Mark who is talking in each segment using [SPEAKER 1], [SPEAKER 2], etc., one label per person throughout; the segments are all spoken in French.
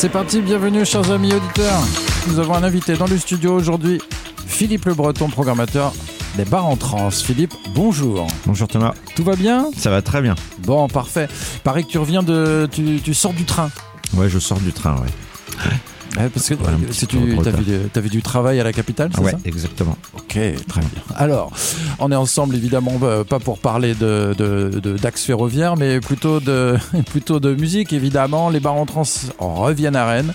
[SPEAKER 1] C'est parti, bienvenue chers amis auditeurs. Nous avons un invité dans le studio aujourd'hui, Philippe Le Breton, programmateur des bars en trans. Philippe, bonjour.
[SPEAKER 2] Bonjour Thomas.
[SPEAKER 1] Tout va bien?
[SPEAKER 2] Ça va très bien.
[SPEAKER 1] Bon, parfait. Pareil que tu reviens de... Tu, tu sors du train.
[SPEAKER 2] Ouais, je sors du train, ouais.
[SPEAKER 1] Ouais, parce que
[SPEAKER 2] Voilà,
[SPEAKER 1] si tu avais, du travail à la capitale, c'est
[SPEAKER 2] Ouais,
[SPEAKER 1] ça
[SPEAKER 2] exactement.
[SPEAKER 1] Ok, très bien. Alors, on est ensemble évidemment euh, pas pour parler de d'axe ferroviaire, mais plutôt de plutôt de musique évidemment. Les bars en trans reviennent à Rennes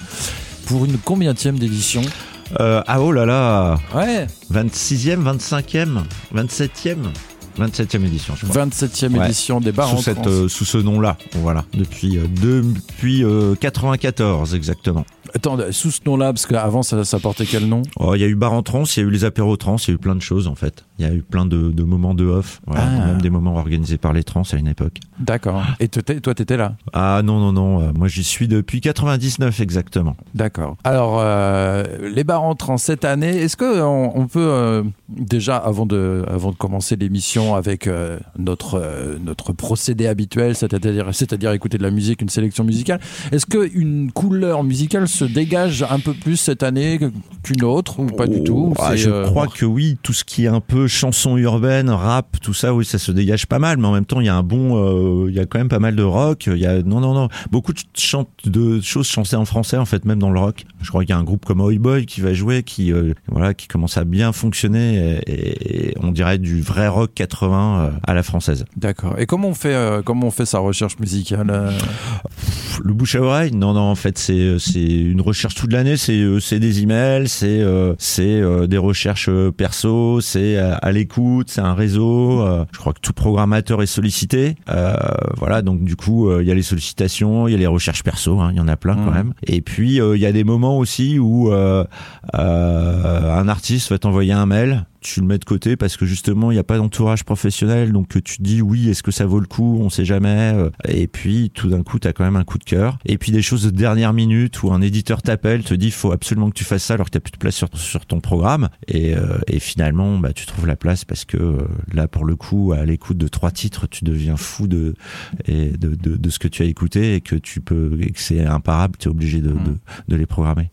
[SPEAKER 1] pour une combienième d'édition
[SPEAKER 2] Euh, ah oh là là
[SPEAKER 1] Ouais,
[SPEAKER 2] 26e, 25e, 27e 27e édition, je crois.
[SPEAKER 1] 27e
[SPEAKER 2] Ouais.
[SPEAKER 1] édition des bars
[SPEAKER 2] Sous,
[SPEAKER 1] en
[SPEAKER 2] cette,
[SPEAKER 1] trans.
[SPEAKER 2] euh, sous ce nom-là, voilà, depuis, euh, depuis euh, 94 exactement.
[SPEAKER 1] Attends, sous ce nom-là, parce qu'avant ça, ça portait quel nom?
[SPEAKER 2] Oh, Il y a eu bar en trans, il y a eu les apéros trans, il y a eu plein de choses en fait. Il y a eu plein de, de moments de off, voilà,
[SPEAKER 1] Ah.
[SPEAKER 2] même des moments organisés par les trans à une époque.
[SPEAKER 1] D'accord. Et toi, t'étais là?
[SPEAKER 2] Ah non, non, non, euh, moi j'y suis depuis 99 exactement.
[SPEAKER 1] D'accord. Alors, euh, les bars en trans cette année, est-ce que on, peut euh, déjà, avant de, avant de commencer l'émission avec euh, notre notre procédé habituel, c'est-à-dire écouter de la musique, une sélection musicale, est-ce que une couleur musicale se dégage un peu plus cette année qu'une autre ou pas du tout
[SPEAKER 2] Ah,
[SPEAKER 1] C'est,
[SPEAKER 2] je
[SPEAKER 1] euh,
[SPEAKER 2] crois que oui, tout ce qui est un peu chanson urbaine, rap, tout ça, oui, ça se dégage pas mal. Mais en même temps, il y a un bon, euh, il y a quand même pas mal de rock. Il y a non, non, non, beaucoup de, choses chantées en français en fait, même dans le rock. Je crois qu'il y a un groupe comme Oi Boy qui va jouer, qui euh, voilà, qui commence à bien fonctionner et, et on dirait du vrai rock 80 euh, à la française.
[SPEAKER 1] D'accord. Et comment on fait comment on fait sa recherche musicale
[SPEAKER 2] Le bouche à oreille, non, non, en fait, c'est c'est une recherche toute l'année. C'est euh, c'est des emails, c'est euh, c'est euh, des recherches perso, c'est à l'écoute, c'est un réseau. je crois que tout programmateur est sollicité. Euh, voilà, donc du coup, il y a les sollicitations, il y a les recherches perso, hein, il y en a plein quand
[SPEAKER 1] Mhm.
[SPEAKER 2] même. Et puis il y a des moments aussi où euh, euh, un artiste va t'envoyer un mail tu le mets de côté parce que justement il n'y a pas d'entourage professionnel donc tu te dis oui est-ce que ça vaut le coup? On sait jamais euh, et puis tout d'un coup tu as quand même un coup de cœur. Et puis des choses de dernière minute où un éditeur t'appelle te dit faut absolument que tu fasses ça alors que tu plus de place sur, sur ton programme. Et, euh, et finalement bah, tu trouves la place parce que euh, là pour le coup à l'écoute de trois titres tu deviens fou de, et de, de, de ce que tu as écouté et que tu peux et que c'est imparable tu es obligé de, de, de les programmer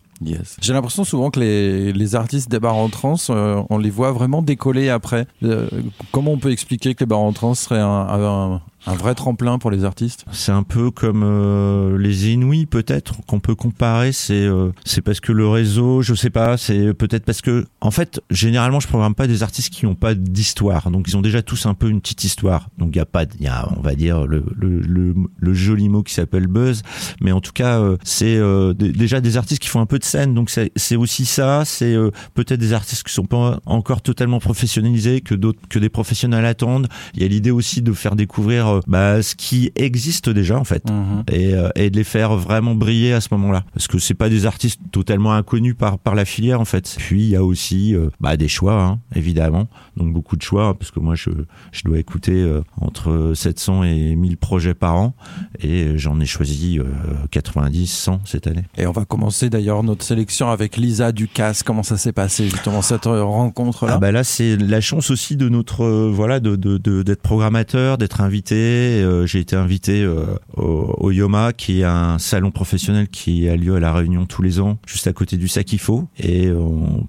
[SPEAKER 1] J'ai l'impression souvent que les, les artistes des bars en trans, euh, on les voit vraiment décoller après. Euh, comment on peut expliquer que les bars en trans seraient un, un, un vrai tremplin pour les artistes
[SPEAKER 2] C'est un peu comme euh, les Inuits peut-être qu'on peut comparer. C'est euh, c'est parce que le réseau, je sais pas. C'est peut-être parce que en fait, généralement, je programme pas des artistes qui n'ont pas d'histoire. Donc ils ont déjà tous un peu une petite histoire. Donc il y a pas, il y a on va dire le le, le, le joli mot qui s'appelle buzz. Mais en tout cas, euh, c'est euh, déjà des artistes qui font un peu de scène. Donc c'est c'est aussi ça. C'est euh, peut-être des artistes qui sont pas encore totalement professionnalisés, que d'autres que des professionnels attendent. Il y a l'idée aussi de faire découvrir euh, bah, ce qui existe déjà en fait. Et, euh, et de les faire vraiment briller à ce moment-là. Parce que c'est pas des artistes totalement inconnus par par la filière en fait. Puis il y a aussi euh, bah, des choix hein, évidemment. Donc beaucoup de choix hein, parce que moi je je dois écouter entre 700 et 1000 projets par an. Et j'en ai choisi euh, 90 100 cette année.
[SPEAKER 1] Et on va commencer d'ailleurs notre sélection avec Lisa Ducasse. Comment ça s'est passé justement cette rencontre-là?
[SPEAKER 2] Ah bah là c'est la chance aussi de notre voilà de de- de- d'être programmateur, d'être invité. Euh, J'ai été invité euh, au, Yoma qui est un salon professionnel qui a lieu à la Réunion tous les ans, juste à côté du Sakifo. Et euh,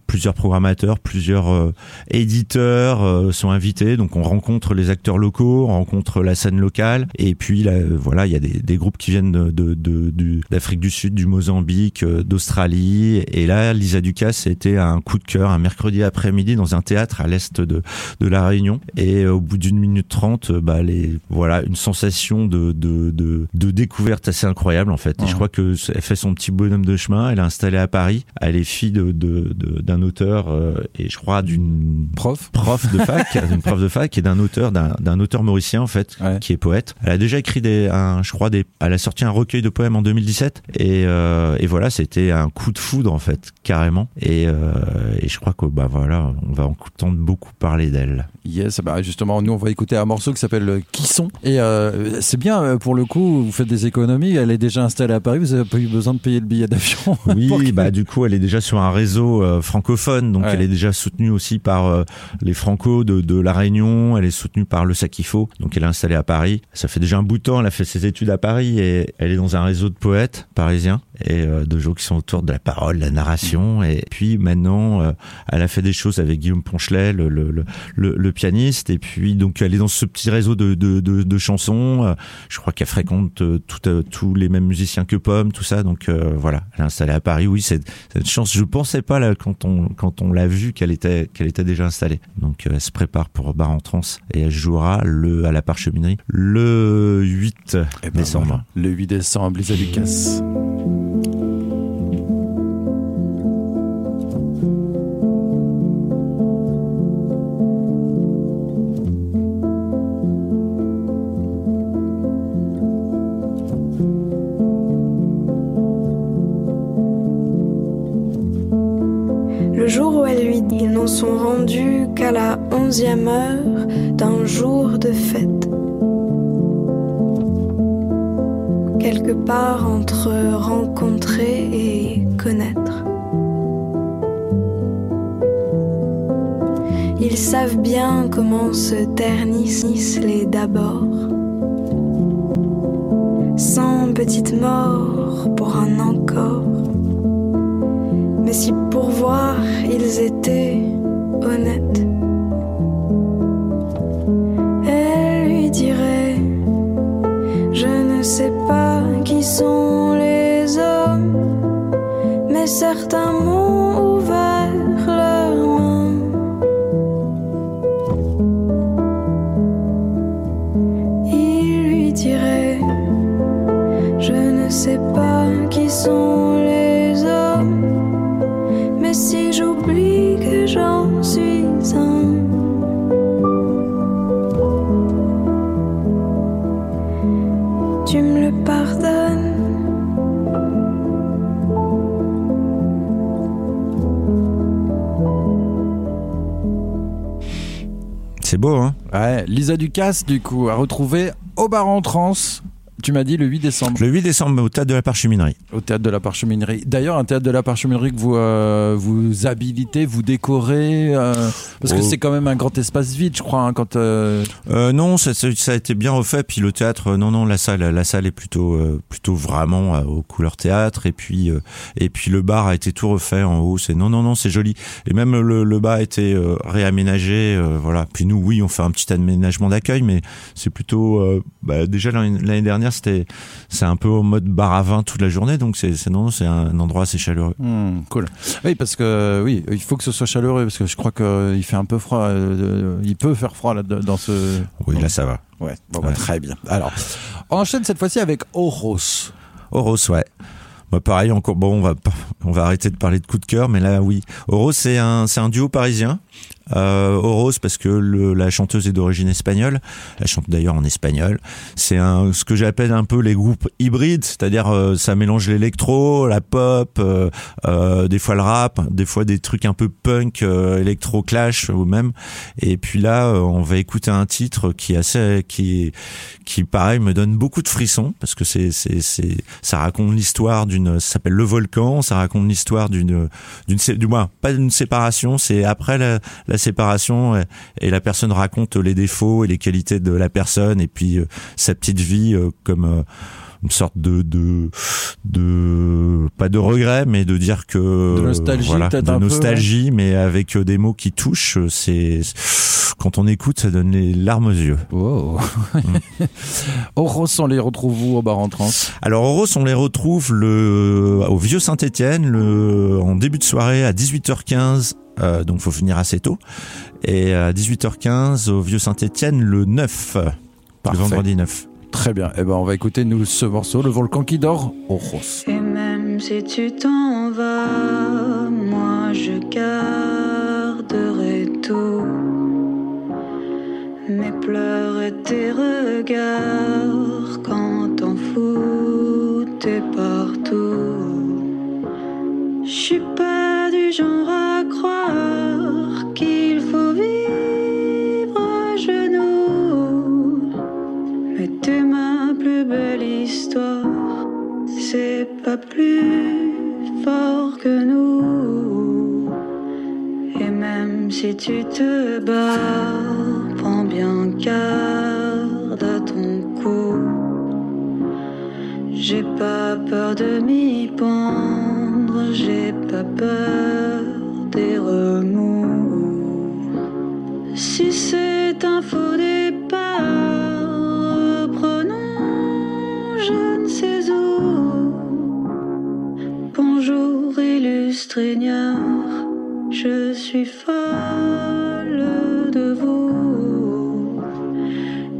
[SPEAKER 2] plusieurs programmateurs, plusieurs éditeurs sont invités. Donc on rencontre les acteurs locaux, on rencontre la scène locale. Et puis là, voilà, il y a des, groupes qui viennent de d'Afrique du Sud, du Mozambique, d'Australie. Et là, Lisa Ducasse, c'était un coup de cœur un mercredi après-midi dans un théâtre à l'est de, la Réunion. Et au bout d'une minute trente, bah, les, voilà, une sensation de, de, de, de découverte assez incroyable en fait. Et je crois que elle fait son petit bonhomme de chemin. Elle est installée à Paris. Elle est fille de, de, de- d'un auteur euh, et je crois d'une
[SPEAKER 1] Prof
[SPEAKER 2] prof de fac, d'une prof de fac et d'un auteur, d'un, d'un auteur mauricien en fait,
[SPEAKER 1] Ouais.
[SPEAKER 2] qui est poète. Elle a déjà écrit des, un, je crois des, elle a sorti un recueil de poèmes en 2017 et, euh, et voilà, c'était un coup de foudre en fait, carrément. Et, euh, et je crois que bah voilà, on va entendre beaucoup parler d'elle.
[SPEAKER 1] Yes, bah justement, nous on va écouter un morceau qui s'appelle euh, Qui sont? Et euh, c'est bien, euh, pour le coup, vous faites des économies, elle est déjà installée à Paris, vous n'avez pas eu besoin de payer le billet d'avion.
[SPEAKER 2] Oui, bah du coup, elle est déjà sur un réseau euh, francophone, donc
[SPEAKER 1] Ouais.
[SPEAKER 2] elle est déjà soutenue aussi par euh, les Franco de, de la Réunion. Elle est soutenue par le Sakifo, donc elle est installée à Paris. Ça fait déjà un bout de temps. Elle a fait ses études à Paris et elle est dans un réseau de poètes parisiens. Et euh, de gens qui sont autour de la parole, de la narration. Et puis maintenant, euh, elle a fait des choses avec Guillaume Ponchelet, le, le, le, le, pianiste. Et puis donc elle est dans ce petit réseau de, de, de, de chansons. Euh, je crois qu'elle fréquente tout, tous les mêmes musiciens que Pomme, tout ça. Donc voilà, elle est installée à Paris. Oui, c'est une chance. Je pensais pas là quand on quand on l'a vu qu'elle était qu'elle était déjà installée. Donc elle se prépare pour Bar en Trans et elle jouera le à la parcheminerie le 8 eh ben décembre.
[SPEAKER 1] Le 8 décembre, Lisa Lucas.
[SPEAKER 3] Heure d'un jour de fête. Quelque part entre rencontrer et connaître. Ils savent bien comment se ternissent les d'abord. Sans petite mort pour un encore. Mais si pour voir ils étaient honnête. Certains
[SPEAKER 2] C'est beau, hein.
[SPEAKER 1] Ouais, Lisa Ducasse, du coup, a retrouvé au bar en tu m'as dit le 8 décembre.
[SPEAKER 2] Le 8 décembre au théâtre de la Parcheminerie.
[SPEAKER 1] Au théâtre de la Parcheminerie. D'ailleurs, un théâtre de la Parcheminerie que vous euh, vous habilitez, vous décorez, euh, parce que oh. c'est quand même un grand espace vide, je crois, hein, quand.
[SPEAKER 2] Euh... Non, ça, ça, a été bien refait. Puis le théâtre, non, non, la salle, la salle est plutôt, plutôt vraiment aux couleurs théâtre. Et puis, et puis le bar a été tout refait en haut. C'est non, non, non, c'est joli. Et même le, le bar a été réaménagé. voilà. Puis nous, oui, on fait un petit aménagement d'accueil, mais c'est plutôt. Bah, déjà l'année dernière c'est un peu au mode bar à vin toute la journée, donc c'est non, c'est un endroit assez chaleureux.
[SPEAKER 1] Hmm, cool. Oui, parce que oui, il faut que ce soit chaleureux parce que je crois qu'il fait un peu froid. Euh, il peut faire froid là dans ce.
[SPEAKER 2] Oui, là ça va.
[SPEAKER 1] Ouais, bon, bah, très bien. Alors, on enchaîne cette fois-ci avec Oros.
[SPEAKER 2] Oros, ouais. Bah, pareil, encore bon, on va on va arrêter de parler de coup de cœur, mais là oui, Oros c'est un c'est un duo parisien euh, Oros parce que la chanteuse est d'origine espagnole. Elle chante d'ailleurs en espagnol. C'est ce que j'appelle un peu les groupes hybrides, c'est-à-dire euh, ça mélange l'électro, la pop, euh, euh, des fois le rap, des fois des trucs un peu punk, électro clash ou même. Et puis là, on va écouter un titre qui assez qui qui pareil me donne beaucoup de frissons parce que c'est c'est c'est ça raconte l'histoire d'une ça s'appelle Le Volcan, ça raconte l'histoire d'une d'une du moins pas d'une séparation, c'est après la séparation et, la personne raconte les défauts et les qualités de la personne et puis euh, sa petite vie euh, comme euh, une sorte de, de de pas de regret mais de dire que
[SPEAKER 1] de nostalgie voilà,
[SPEAKER 2] de nostalgie mais avec des mots qui touchent c'est quand on écoute ça donne les larmes aux yeux
[SPEAKER 1] wow. mm. Oros on les retrouve où au bar en
[SPEAKER 2] alors Oros on les retrouve le au vieux Saint-Étienne le en début de soirée à 18h15 euh, donc faut finir assez tôt. Et à 18h15 au Vieux Saint-Étienne le 9, le vendredi 9.
[SPEAKER 1] Très bien. Eh ben on va écouter nous ce morceau, le volcan qui dort, Ojos.
[SPEAKER 3] Et même si tu t'en vas, moi je garderai tout. Mes pleurs et tes regards quand t'en fous, t'es partout.
[SPEAKER 4] J'ai pas peur de m'y pendre, j'ai pas peur des remous. Si c'est un faux départ, prenons je ne sais où. Bonjour, illustre je suis folle de vous.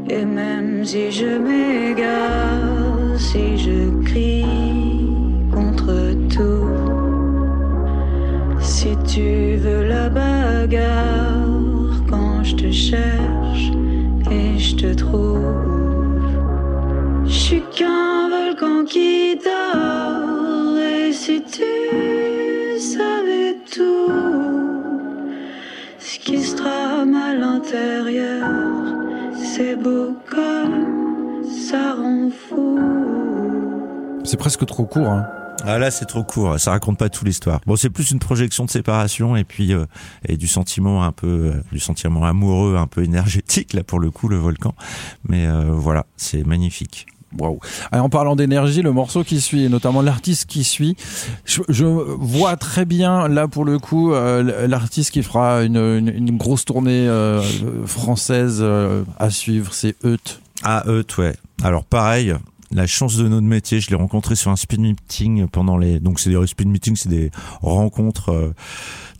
[SPEAKER 4] Et même si je m'égare, si je tu veux la bagarre quand je te cherche et je te trouve, je suis qu'un volcan qui dort. Et si tu savais tout qui se trame à l'intérieur. C'est beau comme ça rend fou.
[SPEAKER 1] C'est presque trop court. Hein.
[SPEAKER 2] Ah là c'est trop court, ça raconte pas toute l'histoire. Bon c'est plus une projection de séparation et puis euh, et du sentiment un peu euh, du sentiment amoureux un peu énergétique là pour le coup le volcan. Mais euh, voilà c'est magnifique.
[SPEAKER 1] Wow. en parlant d'énergie, le morceau qui suit, et notamment l'artiste qui suit, je, vois très bien là pour le coup euh, l'artiste qui fera une, une, grosse tournée euh, française euh, à suivre, c'est Eut.
[SPEAKER 2] Ah Eut, ouais. Alors pareil, la chance de notre métier, je l'ai rencontré sur un speed meeting pendant les donc c'est des speed meetings, c'est des rencontres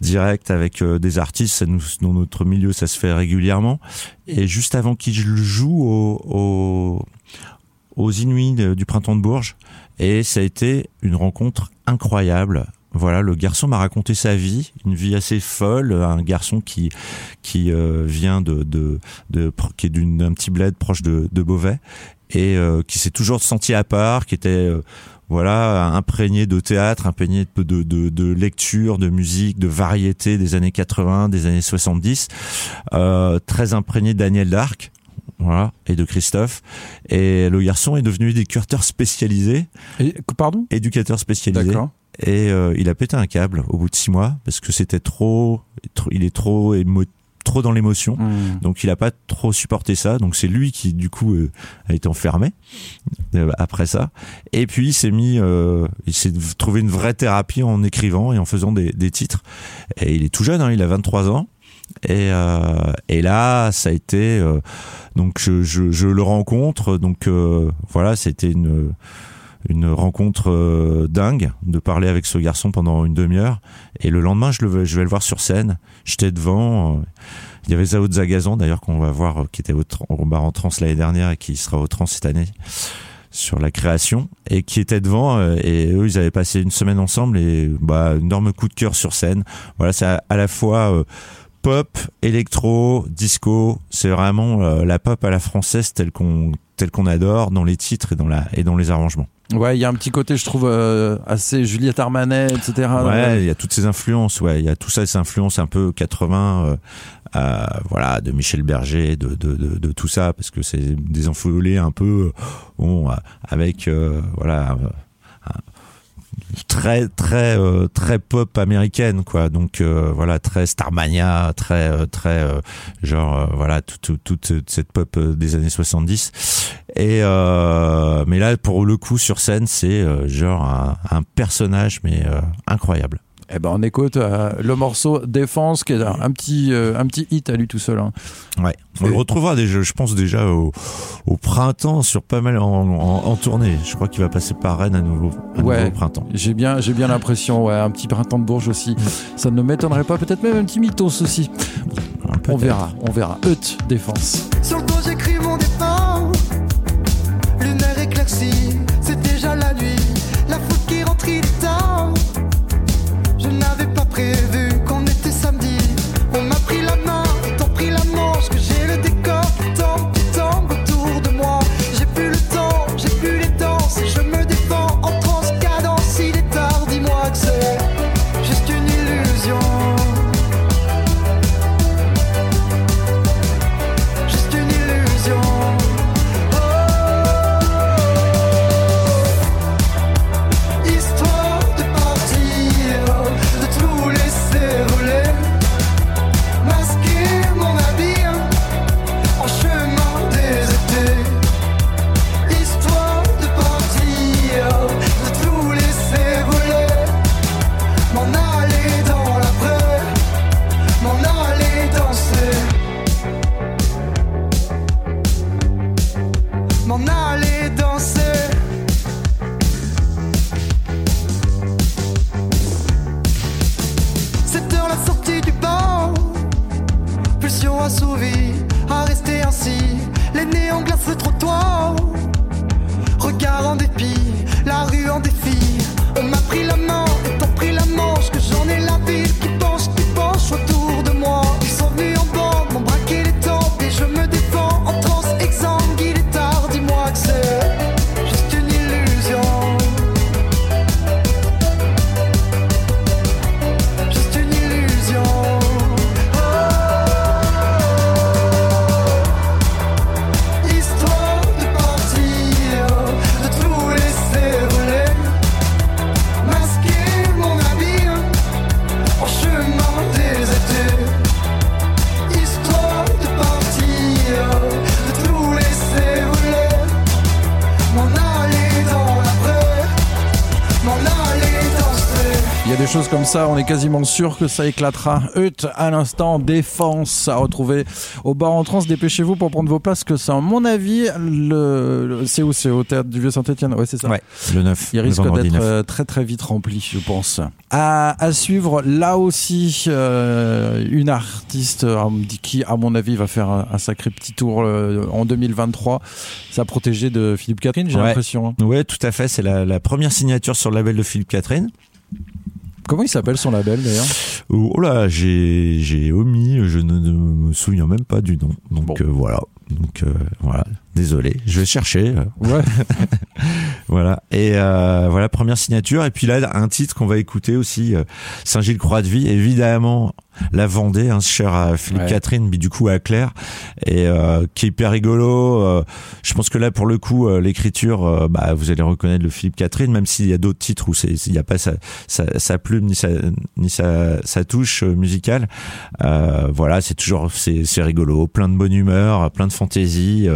[SPEAKER 2] directes avec des artistes, dans notre milieu ça se fait régulièrement. Et juste avant qu'il joue au, au aux Inuits du printemps de Bourges. Et ça a été une rencontre incroyable. Voilà, le garçon m'a raconté sa vie, une vie assez folle, un garçon qui qui euh, vient de, de, de qui est d'un petit bled proche de, de Beauvais et euh, qui s'est toujours senti à part, qui était euh, voilà imprégné de théâtre, imprégné de, de, de, lecture, de musique, de variété des années 80, des années 70, très imprégné de Daniel Dark voilà, et de Christophe. Et le garçon est devenu éducateur spécialisé.
[SPEAKER 1] Et, pardon?
[SPEAKER 2] Éducateur spécialisé. Et euh, il a pété un câble au bout de six mois parce que c'était trop, il est trop trop dans l'émotion, hmm. donc il a pas trop supporté ça. Donc c'est lui qui du coup euh, a été enfermé euh, après ça. Et puis il s'est mis, il s'est trouvé une vraie thérapie en écrivant et en faisant des, des titres. Et il est tout jeune, hein, il a 23 ans. Et, euh, et là, ça a été euh, donc je, je, je, le rencontre. Donc euh, voilà, c'était une une rencontre euh, dingue de parler avec ce garçon pendant une demi-heure. Et le lendemain, je, le, je vais le voir sur scène. J'étais devant. il y avait Zao Zagazan d'ailleurs qu'on va voir, qui était au, au bar en trans l'année dernière et qui sera au trans cette année sur la création et qui était devant et eux ils avaient passé une semaine ensemble et bah énorme coup de cœur sur scène voilà c'est à, à, la fois pop, électro, disco, c'est vraiment euh, la pop à la française telle qu'on telle qu'on adore dans les titres et dans la et dans les arrangements.
[SPEAKER 1] Ouais, il y a un petit côté, je trouve, euh, assez Juliette Armanet, etc.
[SPEAKER 2] Ouais, il y a toutes ces influences. Ouais, il y a tout ça, ces influences un peu 80, euh, voilà, de Michel Berger, de, de, de, de tout ça, parce que c'est des enfolés un peu, bon, avec, voilà, très très euh, très pop américaine quoi. Donc euh, voilà très Starmania très euh, très genre voilà toute toute cette pop des années 70 et mais là pour le coup sur scène c'est genre un, un, personnage mais incroyable
[SPEAKER 1] eh ben on écoute euh, le morceau Défense qui est un, petit euh, un petit hit à lui tout seul. Hein.
[SPEAKER 2] Ouais, on le retrouvera déjà, je pense déjà au, au printemps sur pas mal en, en, tournée. Je crois qu'il va passer par Rennes à nouveau, à ouais, nouveau au printemps.
[SPEAKER 1] J'ai bien j'ai bien l'impression, ouais, un petit printemps de Bourges aussi. Ça ne m'étonnerait pas, peut-être même un petit mythos aussi. on verra, on verra. Eut, Défense.
[SPEAKER 5] Sur le dos
[SPEAKER 1] comme ça, on est quasiment sûr que ça éclatera. Hut, à l'instant, défense à retrouver au bar en trans. Dépêchez-vous pour prendre vos places, que c'est, à mon avis, le, c'est où C'est au théâtre du Vieux-Saint-Etienne Ouais, c'est ça.
[SPEAKER 2] Ouais, le 9.
[SPEAKER 1] Il risque d'être
[SPEAKER 2] 9.
[SPEAKER 1] euh, très très vite rempli, je pense. À, à suivre, là aussi, euh, une artiste euh, qui, à mon avis, va faire un, un sacré petit tour en 2023. Sa protégée de Philippe Catherine, j'ai
[SPEAKER 2] Ouais.
[SPEAKER 1] l'impression. hein.
[SPEAKER 2] Ouais, tout à fait. C'est la, la première signature sur le label de Philippe Catherine.
[SPEAKER 1] Comment il s'appelle son label d'ailleurs
[SPEAKER 2] Oh là, j'ai omis, je ne, ne me souviens même pas du nom. Donc
[SPEAKER 1] Bon.
[SPEAKER 2] euh, voilà. Donc euh, voilà. Désolé, je vais chercher. euh,
[SPEAKER 1] Ouais.
[SPEAKER 2] Voilà. Et euh, voilà, première signature. Et puis là, un titre qu'on va écouter aussi, euh, Saint-Gilles Croix de Vie. Évidemment, la Vendée, hein, cher à Philippe
[SPEAKER 1] Ouais.
[SPEAKER 2] Catherine, mais du coup à Claire, et euh, qui est hyper rigolo. euh, je pense que là, pour le coup, euh, l'écriture, bah, vous allez reconnaître le Philippe Catherine, même s'il y a d'autres titres où il n'y a pas sa, sa, sa plume ni sa, ni sa, sa touche musicale. Euh, voilà, c'est toujours, c'est, c'est rigolo, plein de bonne humeur, plein de fantaisie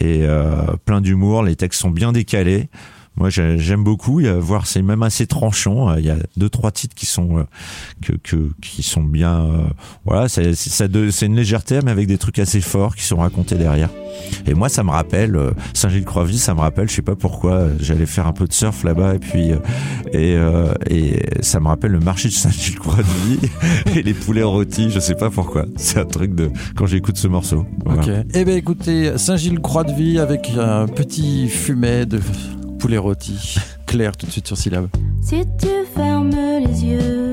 [SPEAKER 2] et euh, plein d'humour. Les textes sont bien décalés. Moi, j'ai- j'aime beaucoup. Voir, c'est même assez tranchant. Euh, Il y a deux, trois titres qui sont euh, qui sont bien. euh, voilà, c'est de- une légèreté, mais avec des trucs assez forts qui sont racontés derrière. Et moi, ça me rappelle euh, Saint-Gilles-Croix-Vie. Ça me rappelle, je sais pas pourquoi, j'allais faire un peu de surf là-bas, et puis et ça me rappelle le marché de Saint-Gilles-Croix-Vie et les poulets rôtis. Je sais pas pourquoi. C'est un truc de quand j'écoute ce morceau.
[SPEAKER 1] Ok. Eh bien, écoutez, Saint-Gilles Croix de Vie avec un petit fumet de poulet rôti. Claire, tout de suite sur syllabe.
[SPEAKER 6] Si tu fermes les yeux,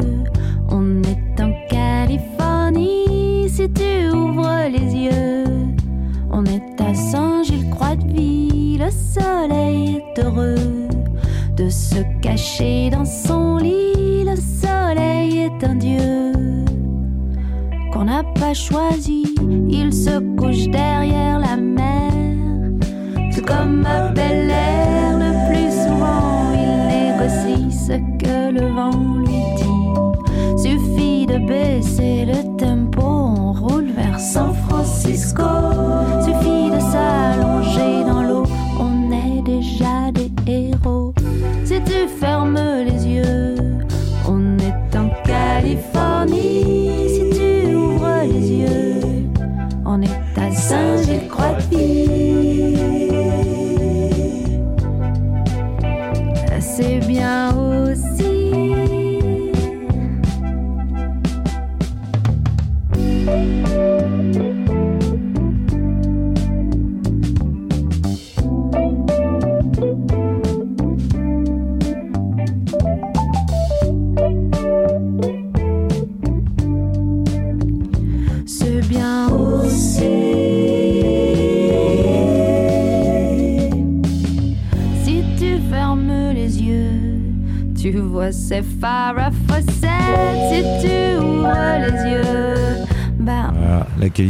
[SPEAKER 6] on est en Californie. Si tu ouvres les yeux, on est à Saint-Gilles-Croix-de-Vie. Le soleil est heureux de se cacher dans son lit. Le soleil est un dieu qu'on n'a pas choisi. Il se couche derrière la mer. Tout comme à Bel Air, ce que le vent lui dit. Suffit de baisser le tempo, on roule vers San Francisco.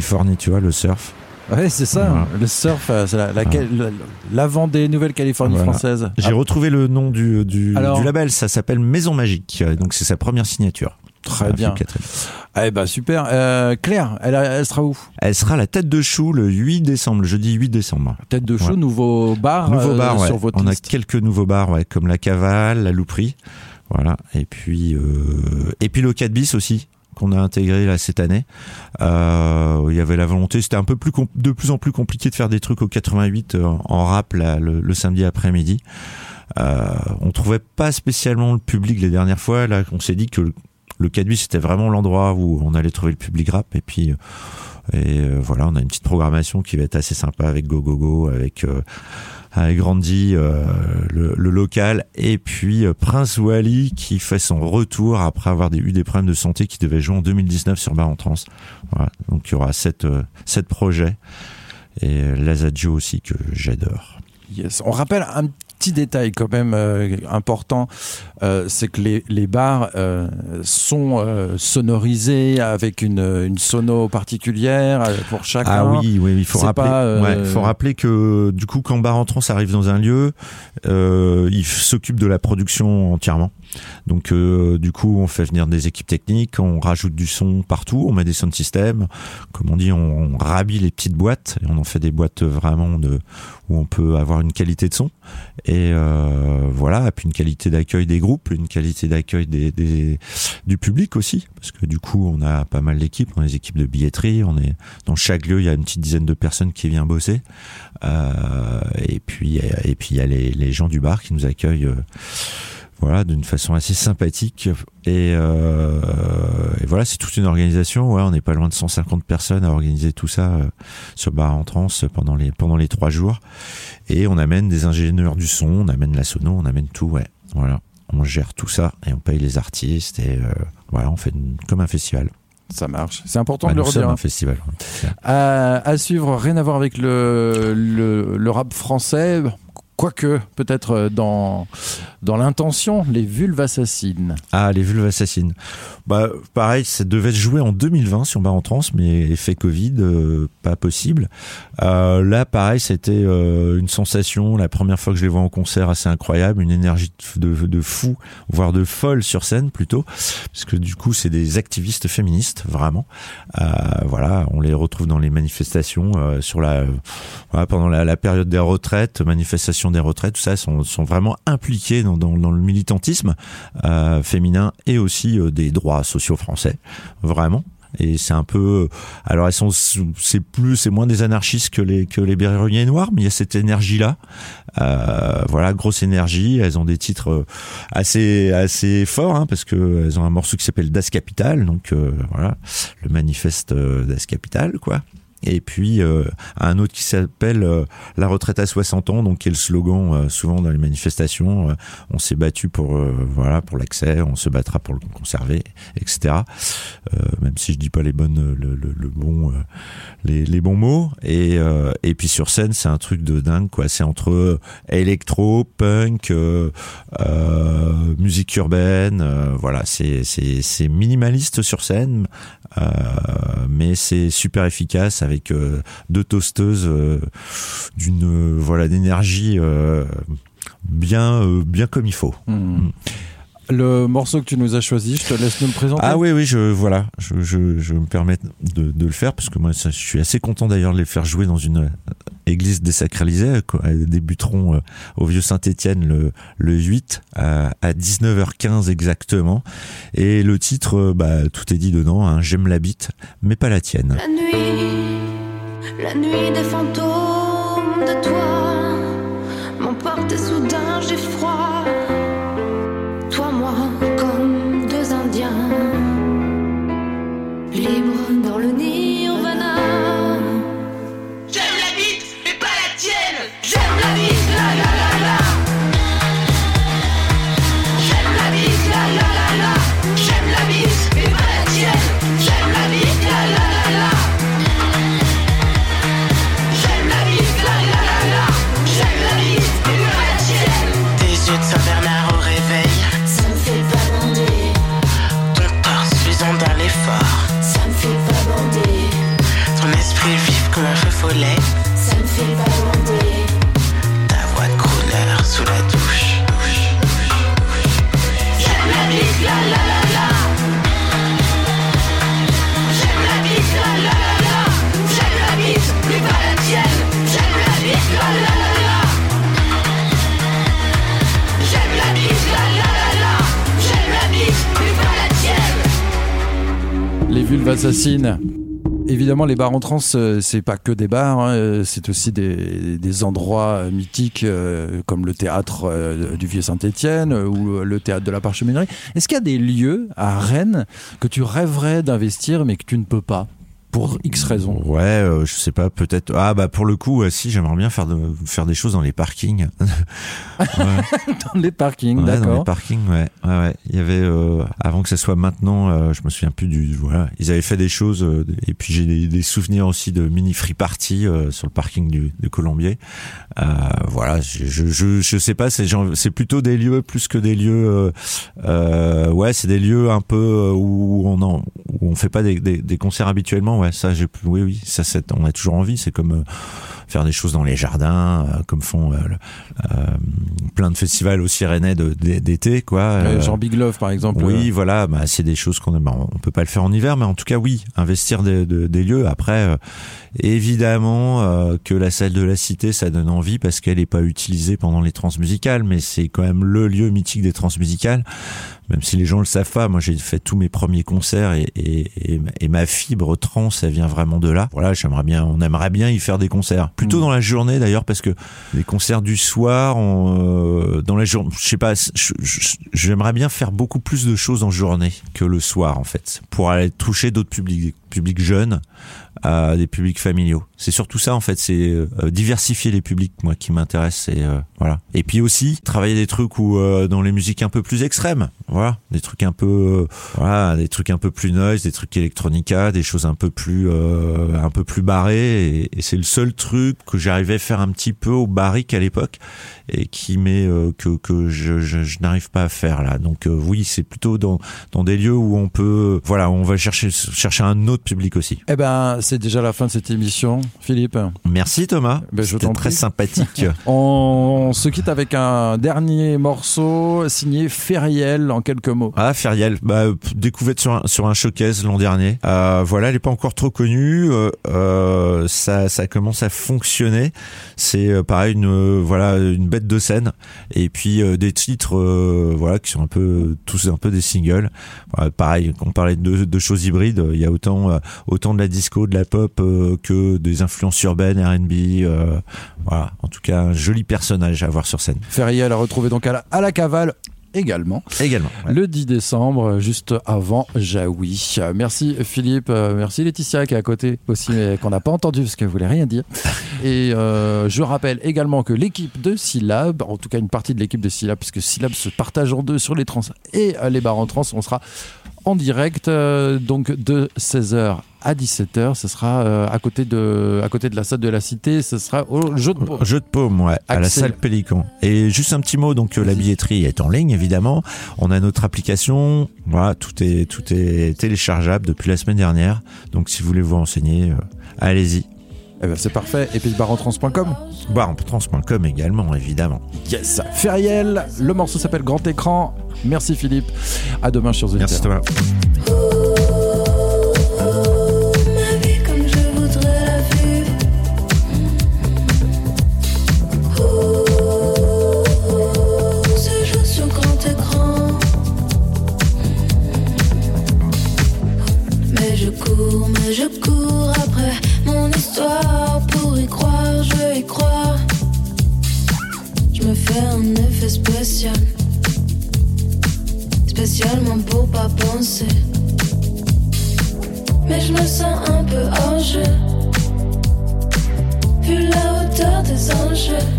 [SPEAKER 6] Californie, tu vois,
[SPEAKER 2] le surf.
[SPEAKER 1] Ouais, c'est ça.
[SPEAKER 2] Voilà.
[SPEAKER 1] Le surf, euh, c'est la, la, la, la Vendée,
[SPEAKER 2] Voilà.
[SPEAKER 1] française.
[SPEAKER 2] J'ai
[SPEAKER 1] Ah,
[SPEAKER 2] retrouvé le nom du, du,
[SPEAKER 1] Alors
[SPEAKER 2] du label, ça s'appelle Maison Magique, donc c'est sa première signature.
[SPEAKER 1] très
[SPEAKER 2] Voilà,
[SPEAKER 1] bien. Eh ben super. Euh, Claire, elle, elle sera où?
[SPEAKER 2] Elle sera la tête de chou le 8 décembre, le jeudi 8 décembre.
[SPEAKER 1] Tête de chou,
[SPEAKER 2] Ouais.
[SPEAKER 1] nouveau bar,
[SPEAKER 2] Nouveau
[SPEAKER 1] euh,
[SPEAKER 2] bar, ouais.
[SPEAKER 1] sur votre
[SPEAKER 2] On a quelques nouveaux bars, ouais, comme la Cavale, la Louperie, voilà. Et puis, euh, et puis le 4 bis aussi qu'on a intégré là cette année. Euh, il y avait la volonté, c'était un peu plus de plus en plus compliqué de faire des trucs au 88 euh, en rap le, samedi après-midi. Euh, on trouvait pas spécialement le public les dernières fois. Là, on s'est dit que le, le 4 bis c'était vraiment l'endroit où on allait trouver le public rap. Et puis Et euh, voilà, on a une petite programmation qui va être assez sympa avec Go Go Go, avec avec Grandi, euh, le, le local, et puis euh, Prince Wally qui fait son retour après avoir eu des problèmes de santé qui devait jouer en 2019 sur Bar en Trans. Voilà, donc il y aura sept, euh, sept projets et Lazadjo aussi que j'adore.
[SPEAKER 1] Yes. On rappelle un petit détail quand même euh, important, euh, c'est que les, les bars euh, sont sonorisés avec une, une sono particulière pour chacun.
[SPEAKER 2] Ah oui, oui, il faut rappeler,
[SPEAKER 1] pas,
[SPEAKER 2] ouais, faut rappeler que du coup, quand Bar arrive dans un lieu, il s'occupe de la production entièrement. Donc, euh, du coup, on fait venir des équipes techniques, on rajoute du son partout, on met des sound systems. Comme on dit, on, on les petites boîtes et on en fait des boîtes vraiment où on peut avoir une qualité de son et euh, voilà, et puis une qualité d'accueil des groupes, une qualité d'accueil du public aussi, parce que du coup, on a pas mal d'équipes, on a des équipes de billetterie, on est dans chaque lieu, il y a une petite dizaine de personnes qui viennent bosser, Euh, et puis et puis il y a les gens du bar qui nous accueillent. Voilà, d'une façon assez sympathique. Et, euh, et voilà, c'est toute une organisation. Ouais, on n'est pas loin de 150 personnes à organiser tout ça euh, sur Bar en Trans pendant les, pendant les trois jours. Et on amène des ingénieurs du son, on amène la sono, on amène tout, ouais. Voilà. On gère tout ça et on paye les artistes et euh, voilà, on fait une- comme un festival.
[SPEAKER 1] Ça marche. C'est important
[SPEAKER 2] Ouais,
[SPEAKER 1] de le redire.
[SPEAKER 2] un festival. ouais.
[SPEAKER 1] À, à suivre, rien à voir avec le, le, le rap français. Quoique, peut-être euh, dans, dans l'intention, les vulves assassines.
[SPEAKER 2] Ah, les vulves assassines. Bah, pareil, ça devait se jouer en 2020 sur Bar en Trans, mais effet Covid, euh, pas possible. Euh, là, pareil, c'était une sensation. La première fois que je les vois en concert, assez incroyable, une énergie de, de, fou, voire de folle sur scène plutôt, parce que du coup, c'est des activistes féministes, vraiment. Voilà, on les retrouve dans les manifestations sur la, pendant la, la période des retraites, manifestation des retraites, tout ça, sont, sont vraiment impliqués dans, dans, le militantisme euh, féminin et aussi euh, des droits sociaux français, vraiment. Et c'est un peu, alors elles sont, c'est plus, c'est moins des anarchistes que les que les noirs, mais il y a cette énergie là, euh, voilà, grosse énergie. Elles ont des titres euh, assez assez forts, hein, parce que elles ont un morceau qui s'appelle Das Capital, donc euh, voilà, le manifeste euh, Das Capital, quoi. Et puis euh, un autre qui s'appelle euh, la retraite à 60 ans, donc qui est le slogan euh, souvent dans les manifestations. on s'est battu pour voilà pour l'accès, on se battra pour le conserver, etc. Même si je dis pas les bonnes le, bon les, bons mots. Et et puis sur scène c'est un truc de dingue quoi. C'est entre électro, punk, musique urbaine. voilà c'est c'est minimaliste sur scène. Euh, mais c'est super efficace avec euh, deux toasteuses euh, d'une voilà d'énergie euh, bien euh, bien comme il faut.
[SPEAKER 1] Hmm. Le morceau que tu nous as choisi, je te laisse nous le présenter.
[SPEAKER 2] Ah oui oui je voilà je, je, je me permets de, de le faire parce que moi ça, je suis assez content d'ailleurs de les faire jouer dans une euh, église désacralisée quoi. Elles débuteront euh, au vieux Saint-Étienne le le 8 à, à 19h15 exactement et le titre euh, bah tout est dit dedans hein, j'aime la bite mais pas la tienne.
[SPEAKER 6] La nuit, la nuit des fantômes de toi m'emporte soudain j'ai froid.
[SPEAKER 1] Évidemment, les bars en trans, euh, c'est pas que des bars, hein, euh, c'est aussi des, endroits euh, mythiques comme le théâtre du Vieux-Saint-Étienne ou le théâtre de la Parcheminerie. Est-ce qu'il y a des lieux à Rennes que tu rêverais d'investir mais que tu ne peux pas? Pour X raisons.
[SPEAKER 2] Ouais, euh, je sais pas, peut-être. Ah bah pour le coup, euh, si j'aimerais bien faire de faire des choses dans les parkings. ouais.
[SPEAKER 1] Dans les parkings,
[SPEAKER 2] Ouais, dans les
[SPEAKER 1] d'accord.
[SPEAKER 2] parkings, ouais, ouais, ouais. Il y avait euh, avant que ça soit maintenant, euh, je me souviens plus du voilà. Ils avaient fait des choses euh, et puis j'ai des, des souvenirs aussi de mini free party euh, sur le parking du de Colombier. Euh, voilà, je, je je je sais pas, c'est genre c'est plutôt des lieux plus que des lieux. ouais, c'est des lieux un peu où on en où on fait pas des, des, des concerts habituellement. Ouais, ça j'ai oui oui, ça on a toujours envie. C'est comme euh, faire des choses dans les jardins, euh, comme font euh, euh, plein de festivals aussi rennais d'été, quoi.
[SPEAKER 1] Euh,
[SPEAKER 2] Euh,
[SPEAKER 1] Genre Big Love, par exemple.
[SPEAKER 2] oui, voilà, bah, c'est des choses qu'on aime. On peut pas le faire en hiver, mais en tout cas, oui, investir des, de- des lieux. Après, évidemment euh, que la salle de la Cité, ça donne envie parce qu'elle est pas utilisée pendant les transmusicales, mais c'est quand même le lieu mythique des transmusicales. Même si les gens le savent pas, moi j'ai fait tous mes premiers concerts et, et, et, et ma fibre trans, elle vient vraiment de là. Voilà, j'aimerais bien, on aimerait bien y faire des concerts. Plutôt
[SPEAKER 1] Mm.
[SPEAKER 2] dans la journée d'ailleurs, parce que les concerts du soir, on, euh, dans la journée, je sais pas, j'aimerais bien faire beaucoup plus de choses en journée que le soir en fait, pour aller toucher d'autres publics, des publics jeunes, à des publics familiaux. C'est surtout ça en fait, c'est euh, diversifier les publics moi qui m'intéresse et euh, voilà. Et puis aussi travailler des trucs où euh, dans les musiques un peu plus extrêmes, voilà, des trucs un peu euh, voilà, des trucs un peu plus noise, des trucs électronica, des choses un peu plus euh, un peu plus barrées et, c'est le seul truc que j'arrivais à faire un petit peu au barrique à l'époque et qui m'est euh, que que je, je, je n'arrive pas à faire là. Donc oui, c'est plutôt dans dans des lieux où on peut voilà, on va chercher chercher un autre public aussi.
[SPEAKER 1] Eh ben, c'est déjà la fin de cette émission, Philippe.
[SPEAKER 2] Merci Thomas.
[SPEAKER 1] Ben,
[SPEAKER 2] C'était très
[SPEAKER 1] prie.
[SPEAKER 2] sympathique.
[SPEAKER 1] On se quitte avec un dernier morceau signé Feriel en quelques mots.
[SPEAKER 2] Ah, Feriel, bah, découverte sur un, sur un showcase l'an dernier. Euh, voilà, elle est pas encore trop connue. euh, euh, ça, ça commence à fonctionner. C'est pareil, une voilà, une bête de scène. Et puis euh, des titres, voilà, qui sont un peu tous un peu des singles. Voilà, pareil, on parlait de, de choses hybrides. Il y a autant autant de la disco, de la pop euh, que des influences urbaines, R&B. euh, voilà, en tout cas, un joli personnage à voir sur scène.
[SPEAKER 1] Feriel à retrouver donc à la, à la cavale également
[SPEAKER 2] Également. ouais.
[SPEAKER 1] le 10 décembre juste avant Jaoui. Merci Philippe, euh, merci Laetitia qui est à côté aussi mais qu'on n'a pas entendu parce qu'elle voulait rien dire. Et euh, je rappelle également que l'équipe de Syllab, en tout cas une partie de l'équipe de Syllab puisque Syllab se partage en deux sur les trans et les bars en trans, on sera en direct euh, donc de 16h à 17h, ce sera euh, à côté de à côté de la salle de la Cité, ce sera au jeu de paume.
[SPEAKER 2] Jeu de paume, ouais, à la salle Pélican. Et juste un petit mot, donc euh, la billetterie est en ligne évidemment. On a notre application, voilà, tout est tout est téléchargeable depuis la semaine dernière. Donc si vous voulez vous renseigner, euh, allez-y.
[SPEAKER 1] Eh ben, c'est parfait. Et puis barentrans.com.
[SPEAKER 2] Barentrans.com également évidemment.
[SPEAKER 1] Yes. Feriel, le morceau s'appelle Grand Écran. Merci Philippe. À demain, chers auditeurs.
[SPEAKER 2] Merci.
[SPEAKER 4] Mais je me sens un peu hors jeu. Vu la hauteur des enjeux.